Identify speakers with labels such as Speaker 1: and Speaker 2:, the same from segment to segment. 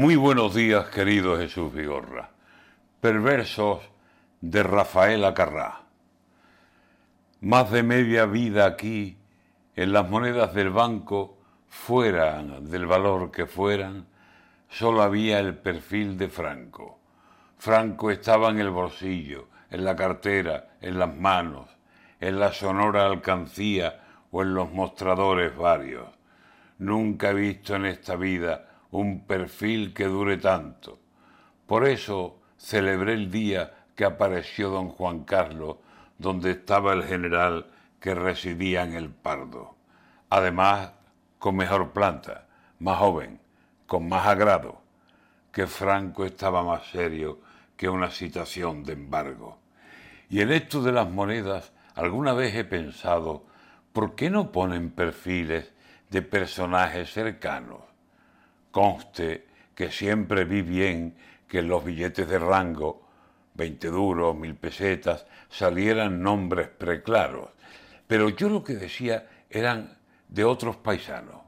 Speaker 1: Muy buenos días, querido Jesús Vigorra. Perversos de Rafael Acarrá. Más de media vida aquí, en las monedas del banco, fueran del valor que fueran, solo había el perfil de Franco. Franco estaba en el bolsillo, en la cartera, en las manos, en la sonora alcancía o en los mostradores varios. Nunca he visto en esta vida un perfil que dure tanto. Por eso celebré el día que apareció don Juan Carlos, donde estaba el general que residía en el Pardo. Además, con mejor planta, más joven, con más agrado, que Franco estaba más serio que una citación de embargo. Y en esto de las monedas, alguna vez he pensado, ¿por qué no ponen perfiles de personajes cercanos? Conste que siempre vi bien que en los billetes de rango, 20 duros, mil pesetas, salieran nombres preclaros, pero yo lo que decía eran de otros paisanos.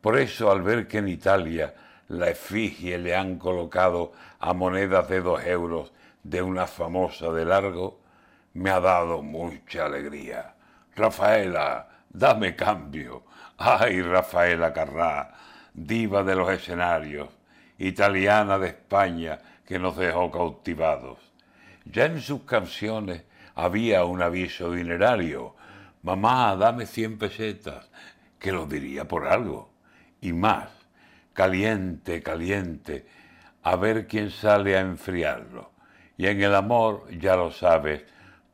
Speaker 1: Por eso al ver que en Italia la efigie le han colocado a monedas de dos euros de una famosa de largo, me ha dado mucha alegría. Rafaela, dame cambio. Ay, Rafaela Carrá, diva de los escenarios, italiana de España que nos dejó cautivados. Ya en sus canciones había un aviso dinerario. Mamá, dame cien pesetas, que lo diría por algo. Y más, caliente, caliente, a ver quién sale a enfriarlo. Y en el amor, ya lo sabes,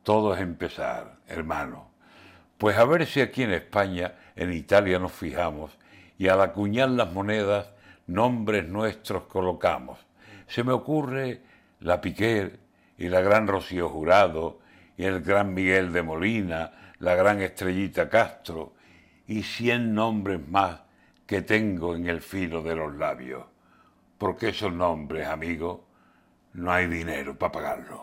Speaker 1: todo es empezar, hermano. Pues a ver si aquí en España, en Italia nos fijamos y al acuñar las monedas nombres nuestros colocamos. Se me ocurre la Piquer y la gran Rocío Jurado y el gran Miguel de Molina, la gran Estrellita Castro y cien nombres más que tengo en el filo de los labios. Porque esos nombres, amigo, no hay dinero para pagarlos.